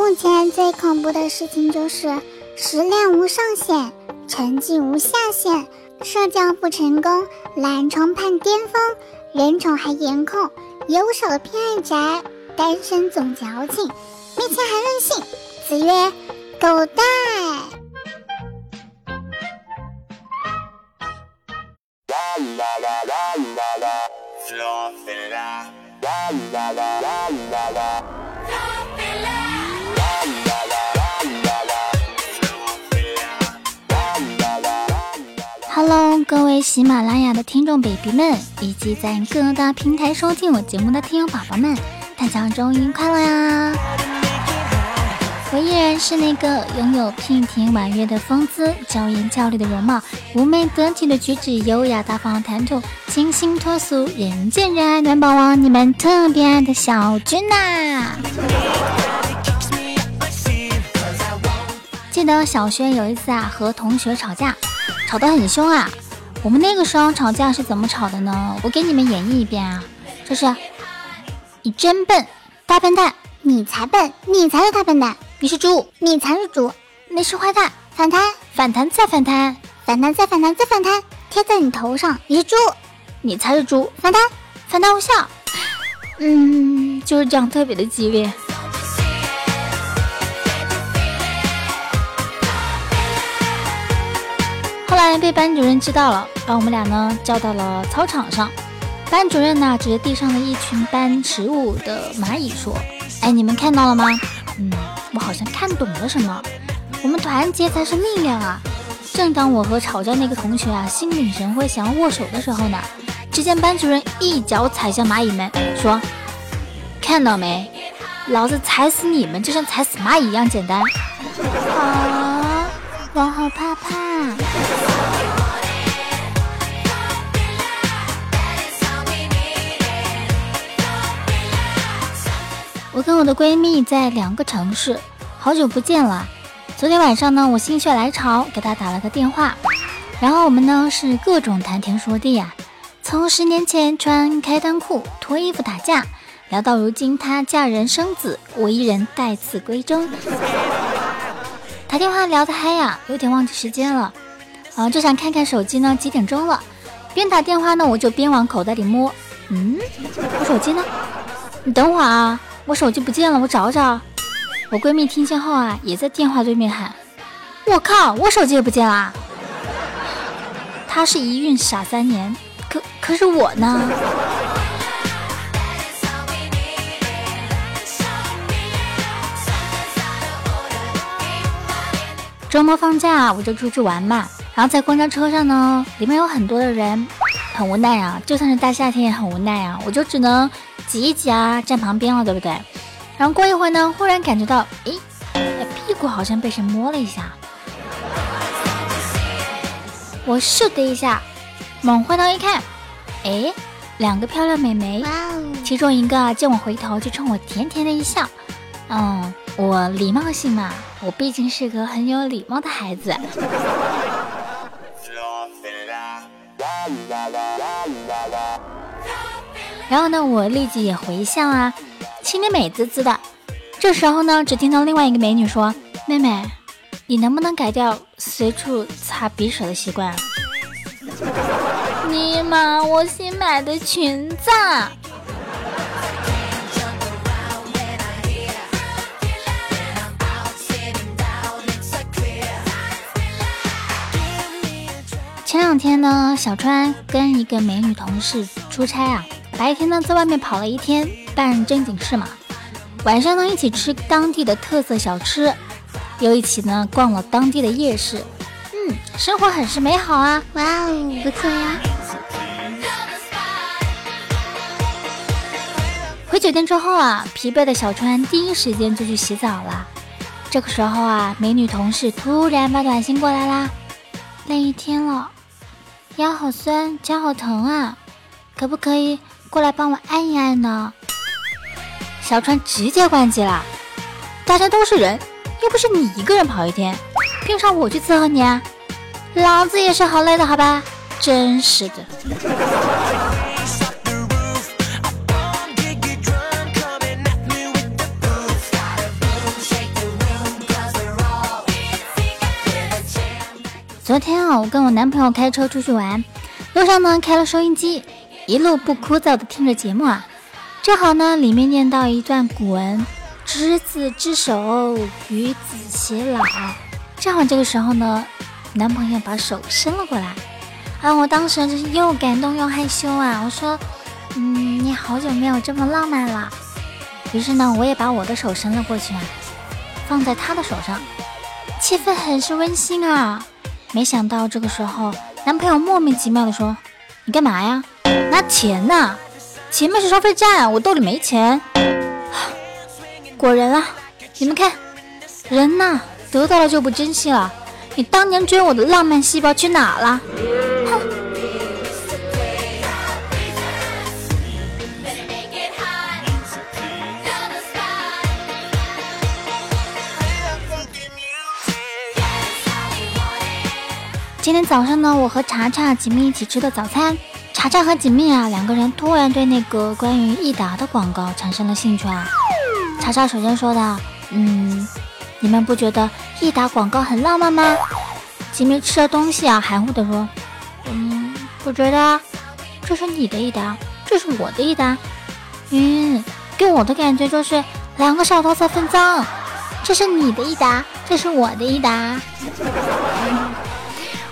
目前最恐怖的事情就是食量无上限，成绩无下限，社交不成功，懒虫盼巅峰，人宠还颜控，有手偏爱宅，单身总矫情，没钱还任性。子曰：狗蛋。Hello，各位喜马拉雅的听众 baby 们，以及在各大平台收听我节目的听友宝宝们，大家周一快乐呀！我依然是那个拥有娉婷婉约的风姿、娇艳俏丽的容貌、妩媚得体的举止、优雅大方的谈吐、清新脱俗、人见人爱暖宝宝，你们特别爱的小君呐！记得小学有一次啊，和同学吵架，吵得很凶啊。我们那个时候吵架是怎么吵的呢？我给你们演绎一遍啊，就是你真笨，大笨蛋，你才笨，你才是大笨蛋。你是猪，你才是猪，你是坏蛋，反弹，反弹再反弹，反弹再反弹再反弹，贴在你头上，你是猪，你才是猪，反弹，反弹无效，嗯，就是这样特别的激烈。来被班主任知道了，把我们俩呢叫到了操场上。班主任呢指着地上的一群搬食物的蚂蚁说：“哎，你们看到了吗？嗯。”我好像看懂了什么，我们团结才是力量啊！正当我和吵架那个同学啊心领神会想要握手的时候呢，只见班主任一脚踩向蚂蚁们，说：“看到没？老子踩死你们就像踩死蚂蚁一样简单。”啊，我好怕怕。我跟我的闺蜜在两个城市，好久不见了。昨天晚上呢，我心血来潮给她打了个电话，然后我们呢是各种谈天说地呀，从十年前穿开裆裤脱衣服打架，聊到如今她嫁人生子，我一人待字闺中。打电话聊得嗨呀，有点忘记时间了，啊，就想看看手机呢几点钟了。边打电话呢，我就边往口袋里摸，嗯，我手机呢？你等会儿啊。我手机不见了，我找找。我闺蜜听见后啊，也在电话对面喊：“我靠，我手机也不见了。”她是一孕傻三年，可可是我呢？周末放假我就出去玩嘛，然后在公交车上呢，里面有很多的人，很无奈啊，就算是大夏天也很无奈啊，我就只能。挤一挤啊，站旁边了，对不对？然后过一会儿呢，忽然感觉到，诶，屁股好像被谁摸了一下。我咻的一下，猛回头一看，诶，两个漂亮美眉，其中一个见我回头就冲我甜甜的一笑。嗯，我礼貌性嘛，我毕竟是个很有礼貌的孩子。然后呢，我立即也回笑啊，心里美滋滋的。这时候呢，只听到另外一个美女说：“妹妹，你能不能改掉随处擦匕首的习惯？”尼玛，我新买的裙子。天呢，小川跟一个美女同事出差啊。白天呢，在外面跑了一天，办正经事嘛。晚上呢，一起吃当地的特色小吃，又一起呢逛了当地的夜市。嗯，生活很是美好啊！哇哦，不错呀。回酒店之后啊，疲惫的小川第一时间就去洗澡了。这个时候啊，美女同事突然发短信过来啦：“累一天了，腰好酸，脚好疼啊，可不可以？”过来帮我按一按呢，小川直接关机了。大家都是人，又不是你一个人跑一天，凭啥我去伺候你啊？老子也是好累的，好吧？真是的。昨天啊，我跟我男朋友开车出去玩，路上呢开了收音机，一路不枯燥的听着节目啊。正好呢，里面念到一段古文：“执子之手，与子偕老。”正好这个时候呢，男朋友把手伸了过来，啊，我当时就是又感动又害羞啊。我说：“嗯，你好久没有这么浪漫了。”于是呢，我也把我的手伸了过去啊，放在他的手上，气氛很是温馨啊。没想到这个时候，男朋友莫名其妙的说：“你干嘛呀？拿钱呐？”前面是收费站，我兜里没钱。果然啊，你们看，人呐，得到了就不珍惜了。你当年追我的浪漫细胞去哪了？今天早上呢，我和查查、锦觅一起吃的早餐。查查和锦觅啊，两个人突然对那个关于益达的广告产生了兴趣啊。查查首先说道：“嗯，你们不觉得益达广告很浪漫吗？”锦觅吃了东西啊，含糊的说：“嗯，不觉得。这是你的益达，这是我的益达。嗯，给我的感觉就是两个小偷在分赃。这是你的益达，这是我的益达。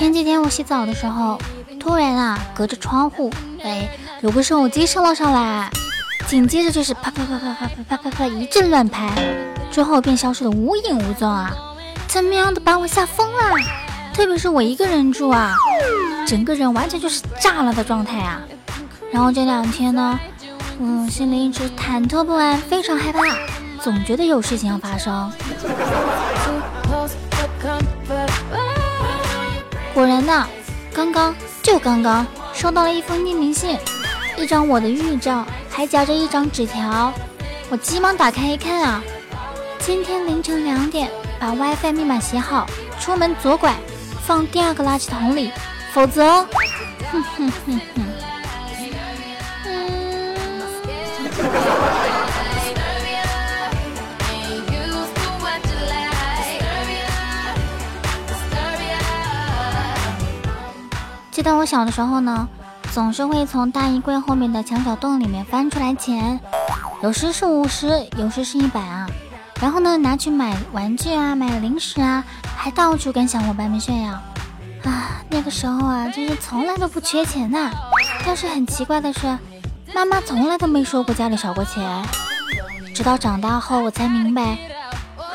前几天我洗澡的时候。突然啊，隔着窗户，哎，有个手机伸了上来，紧接着就是啪啪啪啪啪啪啪啪啪一阵乱拍，之后便消失的无影无踪啊！怎么样的把我吓疯了？特别是我一个人住啊，整个人完全就是炸了的状态啊！然后这两天呢，嗯，心里一直忐忑不安，非常害怕，总觉得有事情要发生。果然呢，刚刚。就刚刚收到了一封匿名信，一张我的预照，还夹着一张纸条。我急忙打开一看啊，今天凌晨两点把 WiFi 密码写好，出门左拐，放第二个垃圾桶里，否则，哼哼哼哼。记得我小的时候呢，总是会从大衣柜后面的墙角洞里面翻出来钱，有时是五十，有时是一百啊。然后呢，拿去买玩具啊，买零食啊，还到处跟小伙伴们炫耀。啊，那个时候啊，真是从来都不缺钱呐。但是很奇怪的是，妈妈从来都没说过家里少过钱。直到长大后，我才明白，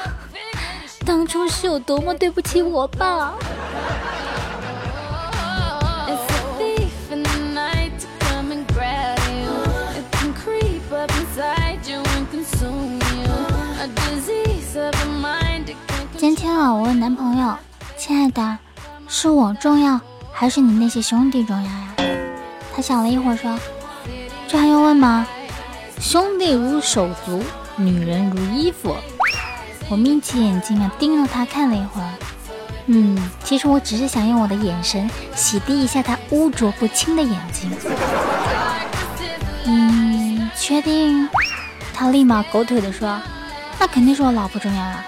当初是有多么对不起我爸。今天啊，我问男朋友：“亲爱的，是我重要，还是你那些兄弟重要呀？”他想了一会儿说：“这还用问吗？兄弟如手足，女人如衣服。”我眯起眼睛啊，盯着他看了一会儿。嗯，其实我只是想用我的眼神洗涤一下他污浊不清的眼睛。嗯，确定？他立马狗腿的说：“那肯定是我老婆重要了。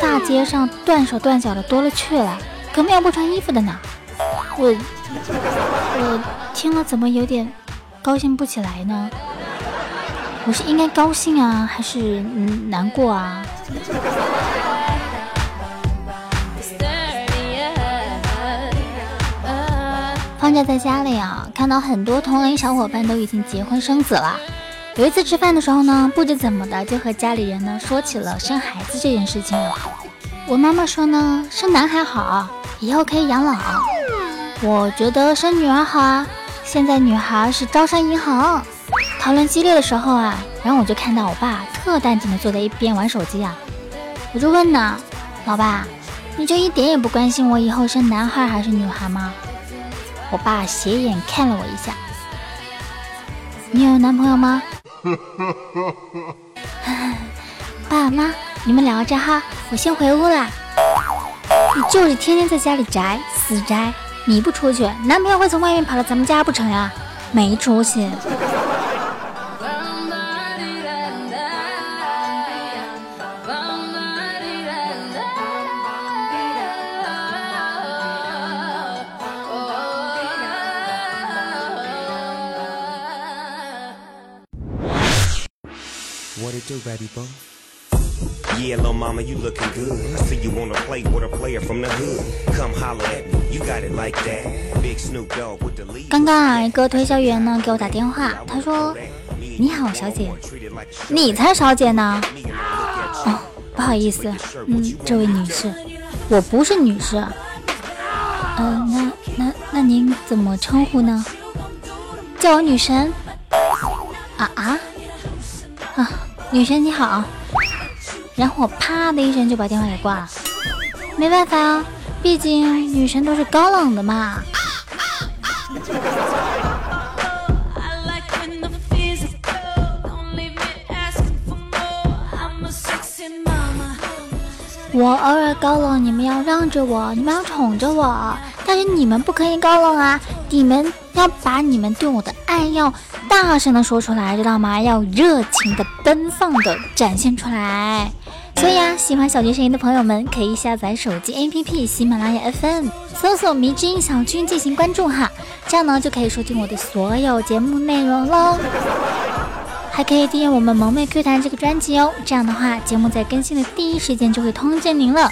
大街上断手断脚的多了去了，可没有不穿衣服的呢。”我我听了怎么有点高兴不起来呢？我是应该高兴啊，还是难过啊？放假在家里啊，看到很多同龄小伙伴都已经结婚生子了。有一次吃饭的时候呢，不知怎么的就和家里人呢说起了生孩子这件事情。我妈妈说呢，生男孩好，以后可以养老。我觉得生女儿好啊，现在女孩是招商银行。讨论激烈的时候啊，然后我就看到我爸特淡定的坐在一边玩手机啊，我就问呢，老爸。你就一点也不关心我以后生男孩还是女孩吗？我爸斜眼看了我一下。你有男朋友吗？爸妈，你们聊着哈，我先回屋啦。你就是天天在家里宅，死宅。你不出去，男朋友会从外面跑到咱们家不成呀？没出息。刚刚啊，一个推销员呢给我打电话，他说：“你好，小姐，你才小姐呢。”哦，不好意思，嗯，这位女士，我不是女士。嗯，那那那您怎么称呼呢？叫我女神。啊啊啊！女神你好。然后我啪的一声就把电话给挂了。没办法啊，毕竟女神都是高冷的嘛。我偶尔高冷，你们要让着我，你们要宠着我，但是你们不可以高冷啊！你们要把你们对我的爱要大声的说出来，知道吗？要热情的、奔放的展现出来。所以啊，喜欢小军声音的朋友们可以下载手机 APP 喜马拉雅 FM，搜索“迷之音小军”进行关注哈，这样呢就可以收听我的所有节目内容喽。还可以订阅我们萌妹 Q 弹这个专辑哦，这样的话节目在更新的第一时间就会通知您了。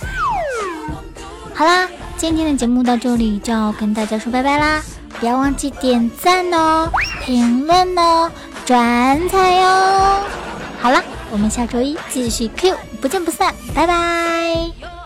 好啦，今天的节目到这里就要跟大家说拜拜啦，不要忘记点赞哦、评论哦、转采哟。好了，我们下周一继续 Q，不见不散，拜拜。